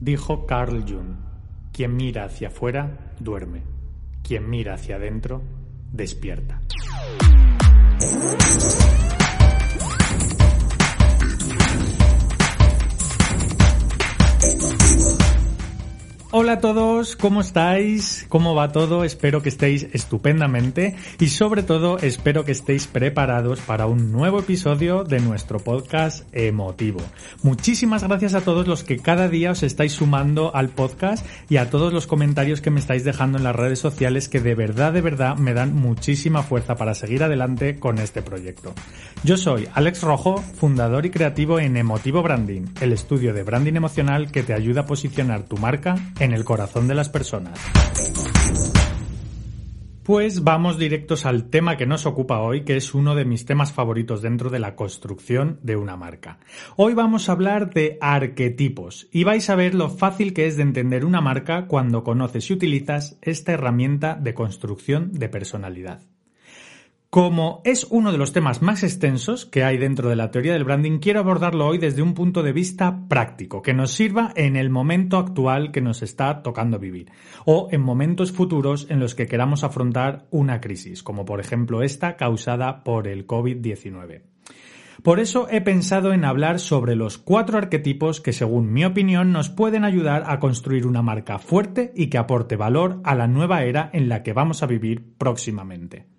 Dijo Carl Jung, quien mira hacia afuera, duerme. Quien mira hacia adentro, despierta. Hola a todos, ¿cómo estáis? ¿Cómo va todo? Espero que estéis estupendamente y sobre todo espero que estéis preparados para un nuevo episodio de nuestro podcast emotivo. Muchísimas gracias a todos los que cada día os estáis sumando al podcast y a todos los comentarios que me estáis dejando en las redes sociales que de verdad, de verdad me dan muchísima fuerza para seguir adelante con este proyecto. Yo soy Alex Rojo, fundador y creativo en Emotivo Branding, el estudio de branding emocional que te ayuda a posicionar tu marca en el corazón de las personas. Pues vamos directos al tema que nos ocupa hoy, que es uno de mis temas favoritos dentro de la construcción de una marca. Hoy vamos a hablar de arquetipos y vais a ver lo fácil que es de entender una marca cuando conoces y utilizas esta herramienta de construcción de personalidad. Como es uno de los temas más extensos que hay dentro de la teoría del branding, quiero abordarlo hoy desde un punto de vista práctico, que nos sirva en el momento actual que nos está tocando vivir, o en momentos futuros en los que queramos afrontar una crisis, como por ejemplo esta causada por el COVID-19. Por eso he pensado en hablar sobre los cuatro arquetipos que, según mi opinión, nos pueden ayudar a construir una marca fuerte y que aporte valor a la nueva era en la que vamos a vivir próximamente.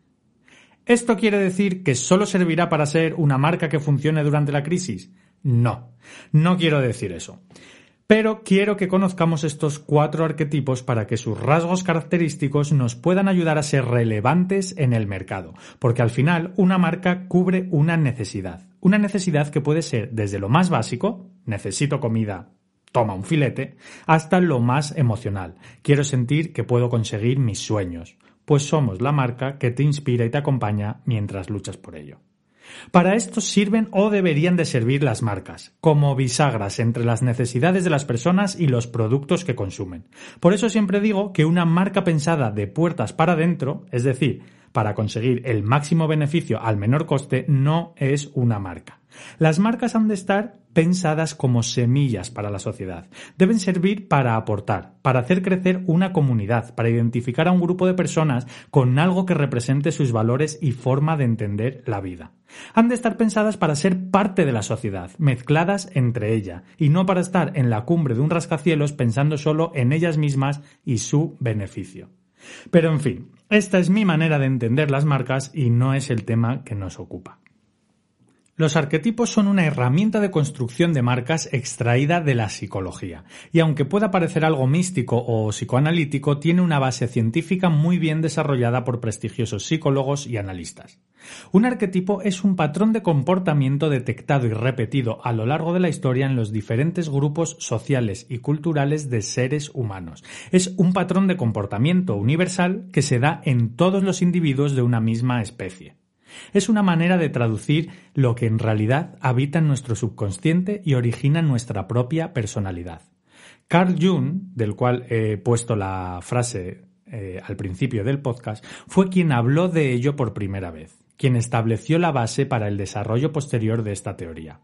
¿Esto quiere decir que solo servirá para ser una marca que funcione durante la crisis? No, no quiero decir eso. Pero quiero que conozcamos estos cuatro arquetipos para que sus rasgos característicos nos puedan ayudar a ser relevantes en el mercado, porque al final una marca cubre una necesidad. Una necesidad que puede ser desde lo más básico, necesito comida, toma un filete, hasta lo más emocional, quiero sentir que puedo conseguir mis sueños pues somos la marca que te inspira y te acompaña mientras luchas por ello. Para esto sirven o deberían de servir las marcas, como bisagras entre las necesidades de las personas y los productos que consumen. Por eso siempre digo que una marca pensada de puertas para adentro, es decir, para conseguir el máximo beneficio al menor coste, no es una marca. Las marcas han de estar pensadas como semillas para la sociedad. Deben servir para aportar, para hacer crecer una comunidad, para identificar a un grupo de personas con algo que represente sus valores y forma de entender la vida. Han de estar pensadas para ser parte de la sociedad, mezcladas entre ella, y no para estar en la cumbre de un rascacielos pensando solo en ellas mismas y su beneficio. Pero en fin, esta es mi manera de entender las marcas y no es el tema que nos ocupa. Los arquetipos son una herramienta de construcción de marcas extraída de la psicología, y aunque pueda parecer algo místico o psicoanalítico, tiene una base científica muy bien desarrollada por prestigiosos psicólogos y analistas. Un arquetipo es un patrón de comportamiento detectado y repetido a lo largo de la historia en los diferentes grupos sociales y culturales de seres humanos. Es un patrón de comportamiento universal que se da en todos los individuos de una misma especie. Es una manera de traducir lo que en realidad habita en nuestro subconsciente y origina nuestra propia personalidad. Carl Jung, del cual he puesto la frase eh, al principio del podcast, fue quien habló de ello por primera vez, quien estableció la base para el desarrollo posterior de esta teoría.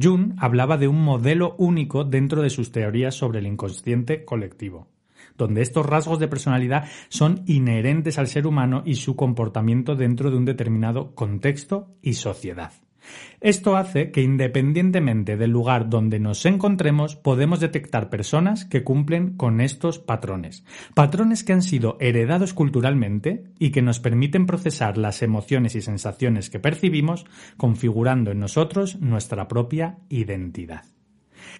Jung hablaba de un modelo único dentro de sus teorías sobre el inconsciente colectivo donde estos rasgos de personalidad son inherentes al ser humano y su comportamiento dentro de un determinado contexto y sociedad. Esto hace que independientemente del lugar donde nos encontremos podemos detectar personas que cumplen con estos patrones, patrones que han sido heredados culturalmente y que nos permiten procesar las emociones y sensaciones que percibimos, configurando en nosotros nuestra propia identidad.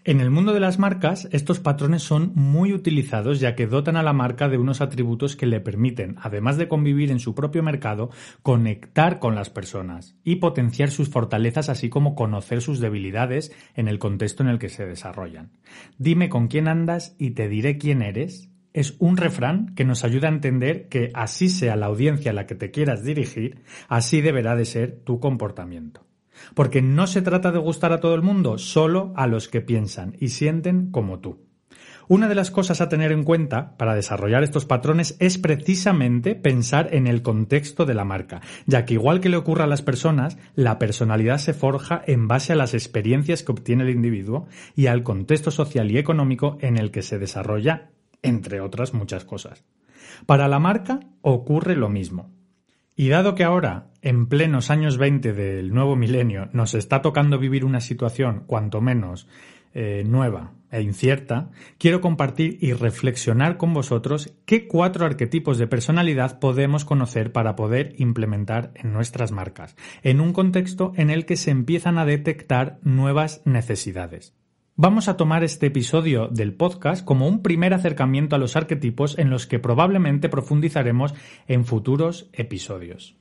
En el mundo de las marcas, estos patrones son muy utilizados ya que dotan a la marca de unos atributos que le permiten, además de convivir en su propio mercado, conectar con las personas y potenciar sus fortalezas así como conocer sus debilidades en el contexto en el que se desarrollan. Dime con quién andas y te diré quién eres es un refrán que nos ayuda a entender que así sea la audiencia a la que te quieras dirigir, así deberá de ser tu comportamiento. Porque no se trata de gustar a todo el mundo, solo a los que piensan y sienten como tú. Una de las cosas a tener en cuenta para desarrollar estos patrones es precisamente pensar en el contexto de la marca, ya que igual que le ocurre a las personas, la personalidad se forja en base a las experiencias que obtiene el individuo y al contexto social y económico en el que se desarrolla, entre otras muchas cosas. Para la marca ocurre lo mismo. Y dado que ahora, en plenos años 20 del nuevo milenio, nos está tocando vivir una situación cuanto menos eh, nueva e incierta, quiero compartir y reflexionar con vosotros qué cuatro arquetipos de personalidad podemos conocer para poder implementar en nuestras marcas, en un contexto en el que se empiezan a detectar nuevas necesidades. Vamos a tomar este episodio del podcast como un primer acercamiento a los arquetipos en los que probablemente profundizaremos en futuros episodios.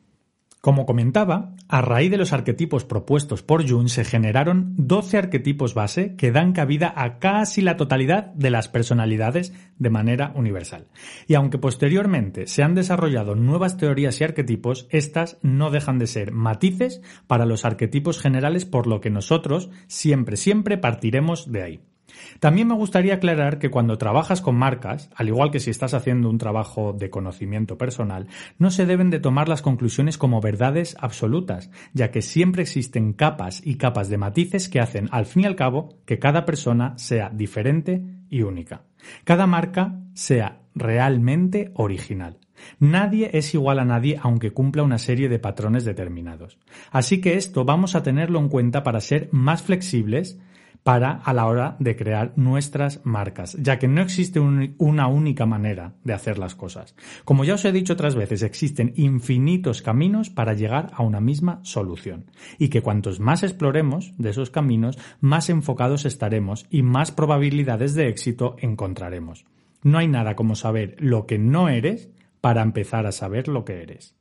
Como comentaba, a raíz de los arquetipos propuestos por Jung se generaron 12 arquetipos base que dan cabida a casi la totalidad de las personalidades de manera universal. Y aunque posteriormente se han desarrollado nuevas teorías y arquetipos, estas no dejan de ser matices para los arquetipos generales por lo que nosotros siempre, siempre partiremos de ahí. También me gustaría aclarar que cuando trabajas con marcas, al igual que si estás haciendo un trabajo de conocimiento personal, no se deben de tomar las conclusiones como verdades absolutas, ya que siempre existen capas y capas de matices que hacen, al fin y al cabo, que cada persona sea diferente y única. Cada marca sea realmente original. Nadie es igual a nadie aunque cumpla una serie de patrones determinados. Así que esto vamos a tenerlo en cuenta para ser más flexibles para a la hora de crear nuestras marcas, ya que no existe una única manera de hacer las cosas. Como ya os he dicho otras veces, existen infinitos caminos para llegar a una misma solución, y que cuantos más exploremos de esos caminos, más enfocados estaremos y más probabilidades de éxito encontraremos. No hay nada como saber lo que no eres para empezar a saber lo que eres.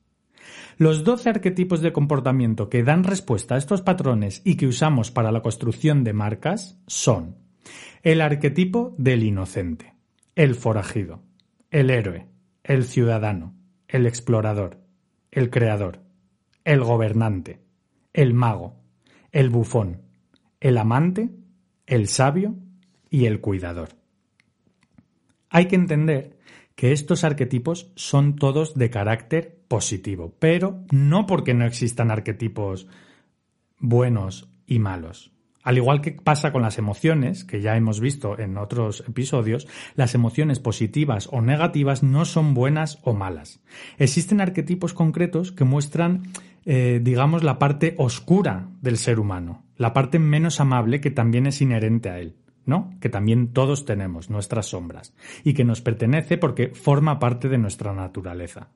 Los 12 arquetipos de comportamiento que dan respuesta a estos patrones y que usamos para la construcción de marcas son el arquetipo del inocente, el forajido, el héroe, el ciudadano, el explorador, el creador, el gobernante, el mago, el bufón, el amante, el sabio y el cuidador. Hay que entender que estos arquetipos son todos de carácter positivo, pero no porque no existan arquetipos buenos y malos. Al igual que pasa con las emociones, que ya hemos visto en otros episodios, las emociones positivas o negativas no son buenas o malas. Existen arquetipos concretos que muestran, eh, digamos, la parte oscura del ser humano, la parte menos amable que también es inherente a él. ¿No? Que también todos tenemos nuestras sombras y que nos pertenece porque forma parte de nuestra naturaleza.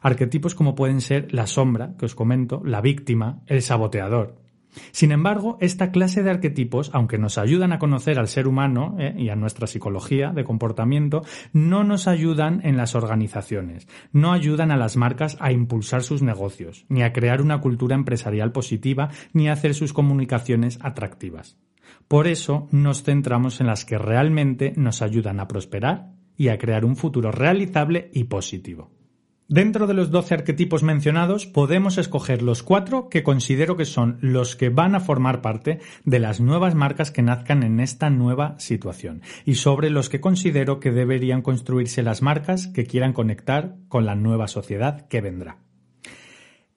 Arquetipos como pueden ser la sombra, que os comento, la víctima, el saboteador. Sin embargo, esta clase de arquetipos, aunque nos ayudan a conocer al ser humano ¿eh? y a nuestra psicología de comportamiento, no nos ayudan en las organizaciones, no ayudan a las marcas a impulsar sus negocios, ni a crear una cultura empresarial positiva, ni a hacer sus comunicaciones atractivas. Por eso nos centramos en las que realmente nos ayudan a prosperar y a crear un futuro realizable y positivo. Dentro de los 12 arquetipos mencionados podemos escoger los cuatro que considero que son los que van a formar parte de las nuevas marcas que nazcan en esta nueva situación y sobre los que considero que deberían construirse las marcas que quieran conectar con la nueva sociedad que vendrá.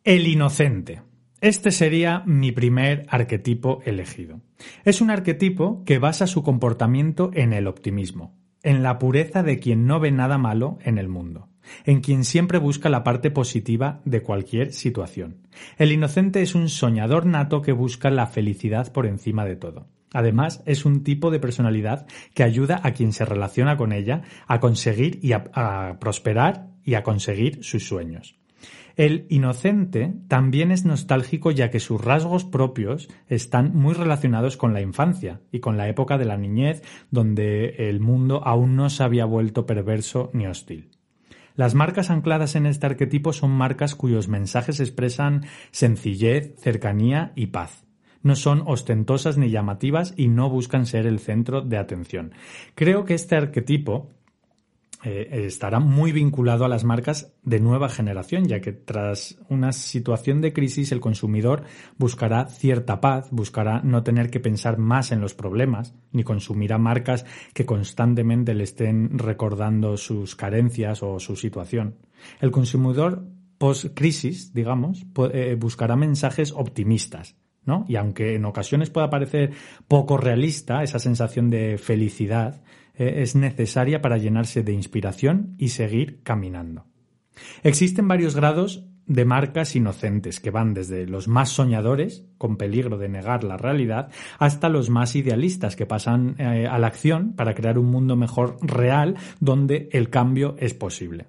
El inocente. Este sería mi primer arquetipo elegido. Es un arquetipo que basa su comportamiento en el optimismo, en la pureza de quien no ve nada malo en el mundo, en quien siempre busca la parte positiva de cualquier situación. El inocente es un soñador nato que busca la felicidad por encima de todo. Además, es un tipo de personalidad que ayuda a quien se relaciona con ella a conseguir y a, prosperar y a conseguir sus sueños. El inocente también es nostálgico ya que sus rasgos propios están muy relacionados con la infancia y con la época de la niñez donde el mundo aún no se había vuelto perverso ni hostil. Las marcas ancladas en este arquetipo son marcas cuyos mensajes expresan sencillez, cercanía y paz. No son ostentosas ni llamativas y no buscan ser el centro de atención. Creo que este arquetipo eh, estará muy vinculado a las marcas de nueva generación, ya que tras una situación de crisis el consumidor buscará cierta paz, buscará no tener que pensar más en los problemas, ni consumirá marcas que constantemente le estén recordando sus carencias o su situación. El consumidor post-crisis, digamos, eh, buscará mensajes optimistas, ¿no? Y aunque en ocasiones pueda parecer poco realista esa sensación de felicidad, es necesaria para llenarse de inspiración y seguir caminando. Existen varios grados de marcas inocentes que van desde los más soñadores, con peligro de negar la realidad, hasta los más idealistas que pasan eh, a la acción para crear un mundo mejor real donde el cambio es posible.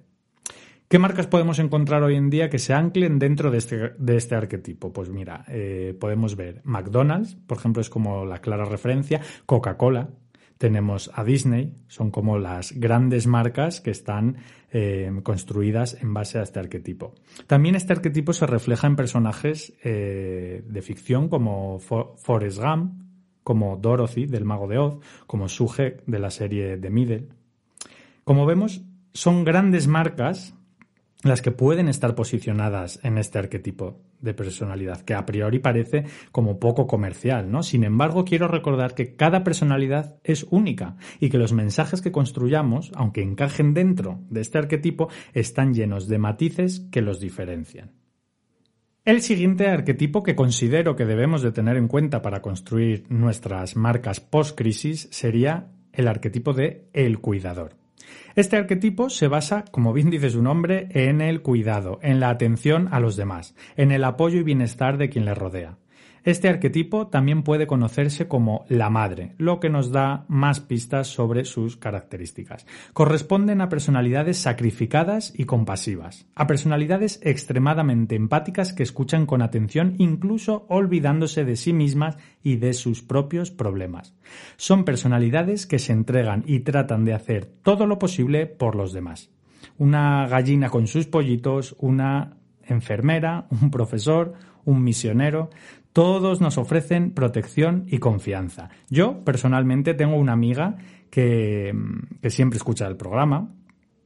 ¿Qué marcas podemos encontrar hoy en día que se anclen dentro de este, este arquetipo? Pues mira, eh, podemos ver McDonald's, por ejemplo, es como la clara referencia, Coca-Cola, tenemos a Disney, son como las grandes marcas que están eh, construidas en base a este arquetipo. También este arquetipo se refleja en personajes eh, de ficción como Forrest Gump, como Dorothy del Mago de Oz, como Suge de la serie The Middle. Como vemos, son grandes marcas las que pueden estar posicionadas en este arquetipo de personalidad, que a priori parece como poco comercial, ¿no? Sin embargo, quiero recordar que cada personalidad es única y que los mensajes que construyamos, aunque encajen dentro de este arquetipo, están llenos de matices que los diferencian. El siguiente arquetipo que considero que debemos de tener en cuenta para construir nuestras marcas post-crisis sería el arquetipo de el cuidador. Este arquetipo se basa, como bien dice su nombre, en el cuidado, en la atención a los demás, en el apoyo y bienestar de quien le rodea. Este arquetipo también puede conocerse como la madre, lo que nos da más pistas sobre sus características. Corresponden a personalidades sacrificadas y compasivas, a personalidades extremadamente empáticas que escuchan con atención incluso olvidándose de sí mismas y de sus propios problemas. Son personalidades que se entregan y tratan de hacer todo lo posible por los demás. Una gallina con sus pollitos, una enfermera, un profesor, un misionero, todos nos ofrecen protección y confianza. Yo, personalmente, tengo una amiga que, siempre escucha el programa,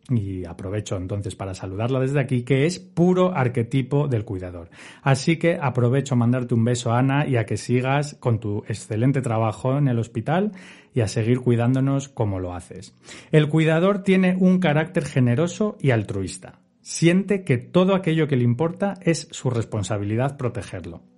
y aprovecho entonces para saludarla desde aquí, que es puro arquetipo del cuidador. Así que aprovecho a mandarte un beso, Ana, y a que sigas con tu excelente trabajo en el hospital y a seguir cuidándonos como lo haces. El cuidador tiene un carácter generoso y altruista. Siente que todo aquello que le importa es su responsabilidad protegerlo.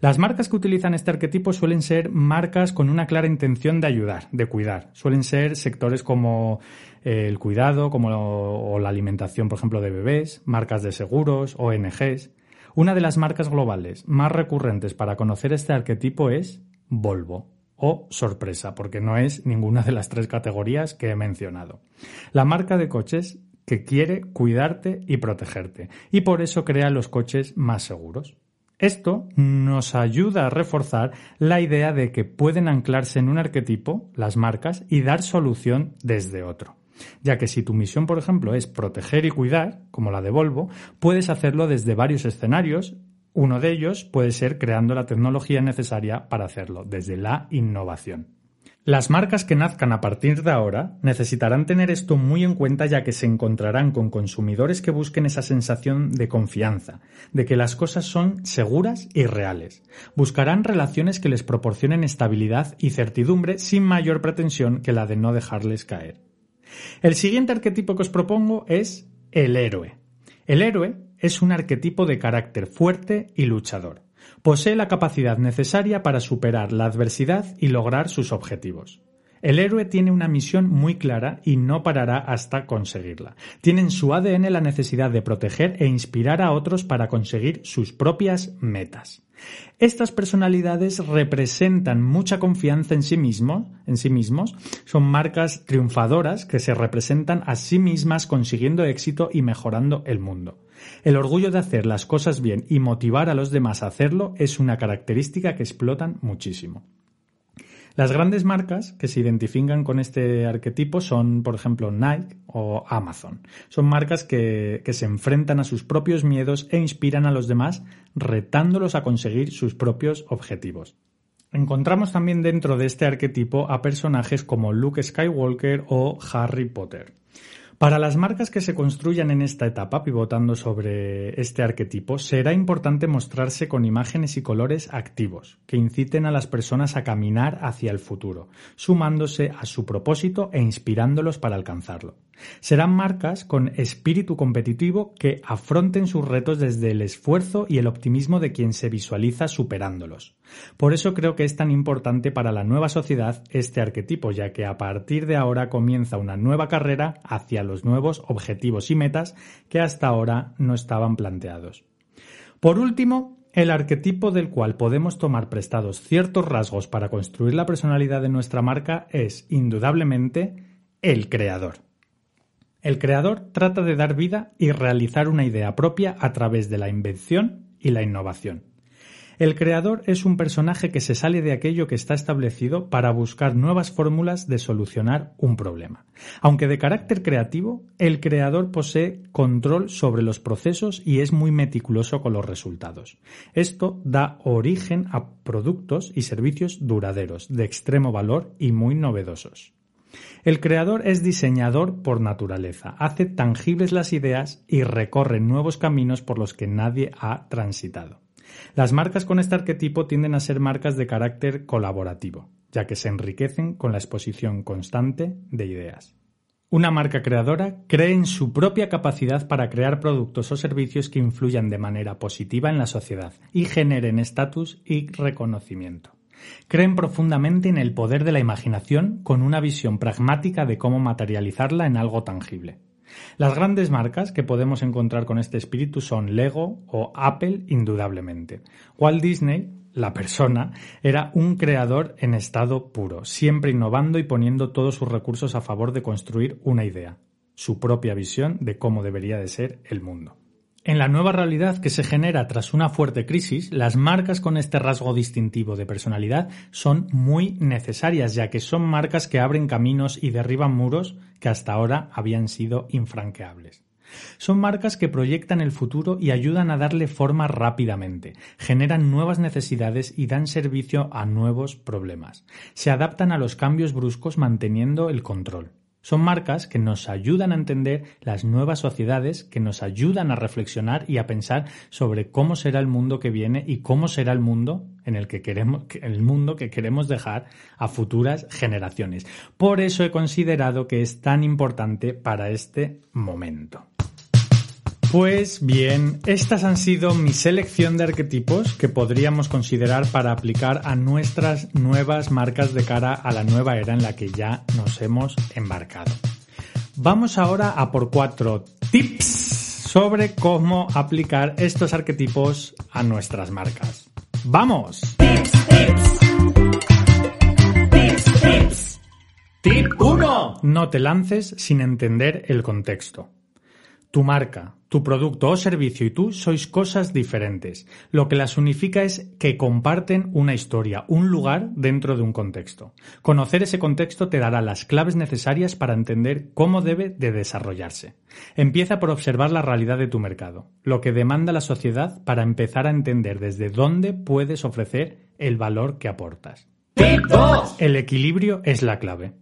Las marcas que utilizan este arquetipo suelen ser marcas con una clara intención de ayudar, de cuidar. Suelen ser sectores como eh, el cuidado, como o la alimentación, por ejemplo, de bebés, marcas de seguros, ONGs. Una de las marcas globales más recurrentes para conocer este arquetipo es Volvo o sorpresa, porque no es ninguna de las tres categorías que he mencionado. La marca de coches que quiere cuidarte y protegerte, y por eso crea los coches más seguros. Esto nos ayuda a reforzar la idea de que pueden anclarse en un arquetipo, las marcas, y dar solución desde otro. Ya que si tu misión, por ejemplo, es proteger y cuidar, como la de Volvo, puedes hacerlo desde varios escenarios. Uno de ellos puede ser creando la tecnología necesaria para hacerlo, desde la innovación. Las marcas que nazcan a partir de ahora necesitarán tener esto muy en cuenta ya que se encontrarán con consumidores que busquen esa sensación de confianza, de que las cosas son seguras y reales. Buscarán relaciones que les proporcionen estabilidad y certidumbre sin mayor pretensión que la de no dejarles caer. El siguiente arquetipo que os propongo es el héroe. El héroe es un arquetipo de carácter fuerte y luchador. Posee la capacidad necesaria para superar la adversidad y lograr sus objetivos. El héroe tiene una misión muy clara y no parará hasta conseguirla. Tiene en su ADN la necesidad de proteger e inspirar a otros para conseguir sus propias metas. Estas personalidades representan mucha confianza en sí mismos, en sí mismos, son marcas triunfadoras que se representan a sí mismas consiguiendo éxito y mejorando el mundo. El orgullo de hacer las cosas bien y motivar a los demás a hacerlo es una característica que explotan muchísimo. Las grandes marcas que se identifican con este arquetipo son, por ejemplo, Nike o Amazon. Son marcas que, que, se enfrentan a sus propios miedos e inspiran a los demás, retándolos a conseguir sus propios objetivos. Encontramos también dentro de este arquetipo a personajes como Luke Skywalker o Harry Potter. Para las marcas que se construyan en esta etapa, pivotando sobre este arquetipo, será importante mostrarse con imágenes y colores activos, que inciten a las personas a caminar hacia el futuro, sumándose a su propósito e inspirándolos para alcanzarlo. Serán marcas con espíritu competitivo que afronten sus retos desde el esfuerzo y el optimismo de quien se visualiza superándolos. Por eso creo que es tan importante para la nueva sociedad este arquetipo, ya que a partir de ahora comienza una nueva carrera hacia los nuevos objetivos y metas que hasta ahora no estaban planteados. Por último, el arquetipo del cual podemos tomar prestados ciertos rasgos para construir la personalidad de nuestra marca es, indudablemente, el creador. El creador trata de dar vida y realizar una idea propia a través de la invención y la innovación. El creador es un personaje que se sale de aquello que está establecido para buscar nuevas fórmulas de solucionar un problema. Aunque de carácter creativo, el creador posee control sobre los procesos y es muy meticuloso con los resultados. Esto da origen a productos y servicios duraderos, de extremo valor y muy novedosos. El creador es diseñador por naturaleza, hace tangibles las ideas y recorre nuevos caminos por los que nadie ha transitado. Las marcas con este arquetipo tienden a ser marcas de carácter colaborativo, ya que se enriquecen con la exposición constante de ideas. Una marca creadora cree en su propia capacidad para crear productos o servicios que influyan de manera positiva en la sociedad y generen estatus y reconocimiento. Creen profundamente en el poder de la imaginación con una visión pragmática de cómo materializarla en algo tangible. Las grandes marcas que podemos encontrar con este espíritu son Lego o Apple indudablemente. Walt Disney, la persona, era un creador en estado puro, siempre innovando y poniendo todos sus recursos a favor de construir una idea, su propia visión de cómo debería de ser el mundo. En la nueva realidad que se genera tras una fuerte crisis, las marcas con este rasgo distintivo de personalidad son muy necesarias, ya que son marcas que abren caminos y derriban muros que hasta ahora habían sido infranqueables. Son marcas que proyectan el futuro y ayudan a darle forma rápidamente, generan nuevas necesidades y dan servicio a nuevos problemas. Se adaptan a los cambios bruscos manteniendo el control. Son marcas que nos ayudan a entender las nuevas sociedades, que nos ayudan a reflexionar y a pensar sobre cómo será el mundo que viene y cómo será el mundo en el que queremos, el mundo que queremos dejar a futuras generaciones. Por eso he considerado que es tan importante para este momento. Pues bien, estas han sido mi selección de arquetipos que podríamos considerar para aplicar a nuestras nuevas marcas de cara a la nueva era en la que ya nos hemos embarcado. Vamos ahora a por cuatro tips sobre cómo aplicar estos arquetipos a nuestras marcas. ¡Vamos! Tips, tips. Tips, tips. Tip 1. No te lances sin entender el contexto. Tu marca, tu producto o servicio y tú sois cosas diferentes. Lo que las unifica es que comparten una historia, un lugar dentro de un contexto. Conocer ese contexto te dará las claves necesarias para entender cómo debe de desarrollarse. Empieza por observar la realidad de tu mercado, lo que demanda la sociedad para empezar a entender desde dónde puedes ofrecer el valor que aportas. El equilibrio es la clave.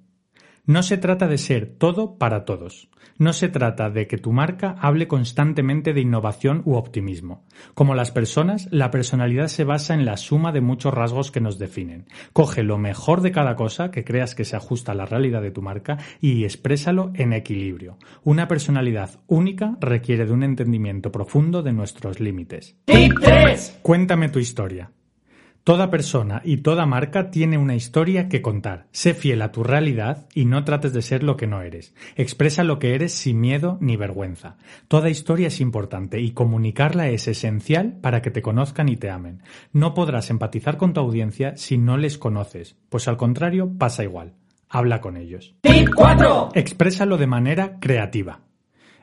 No se trata de ser todo para todos. No se trata de que tu marca hable constantemente de innovación u optimismo. Como las personas, la personalidad se basa en la suma de muchos rasgos que nos definen. Coge lo mejor de cada cosa que creas que se ajusta a la realidad de tu marca y exprésalo en equilibrio. Una personalidad única requiere de un entendimiento profundo de nuestros límites. Cuéntame tu historia. Toda persona y toda marca tiene una historia que contar. Sé fiel a tu realidad y no trates de ser lo que no eres. Expresa lo que eres sin miedo ni vergüenza. Toda historia es importante y comunicarla es esencial para que te conozcan y te amen. No podrás empatizar con tu audiencia si no les conoces, pues al contrario pasa igual. Habla con ellos. Tip 4. Exprésalo de manera creativa.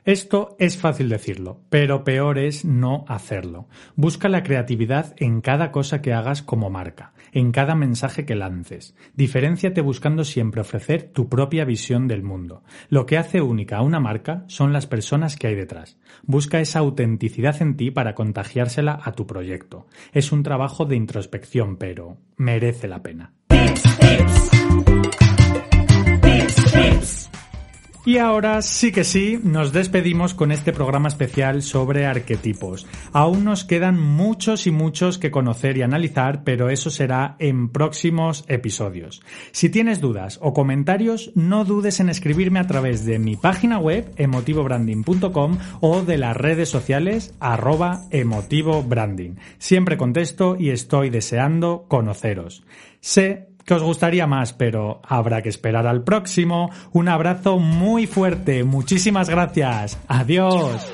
Esto es fácil decirlo, pero peor es no hacerlo. Busca la creatividad en cada cosa que hagas como marca, en cada mensaje que lances. Diferenciate buscando siempre ofrecer tu propia visión del mundo. Lo que hace única a una marca son las personas que hay detrás. Busca esa autenticidad en ti para contagiársela a tu proyecto. Es un trabajo de introspección, pero merece la pena. Y ahora sí que sí, nos despedimos con este programa especial sobre arquetipos. Aún nos quedan muchos y muchos que conocer y analizar, pero eso será en próximos episodios. Si tienes dudas o comentarios, no dudes en escribirme a través de mi página web emotivobranding.com o de las redes sociales arroba emotivobranding. Siempre contesto y estoy deseando conoceros. Sé que os gustaría más, pero habrá que esperar al próximo. Un abrazo muy fuerte, muchísimas gracias. Adiós.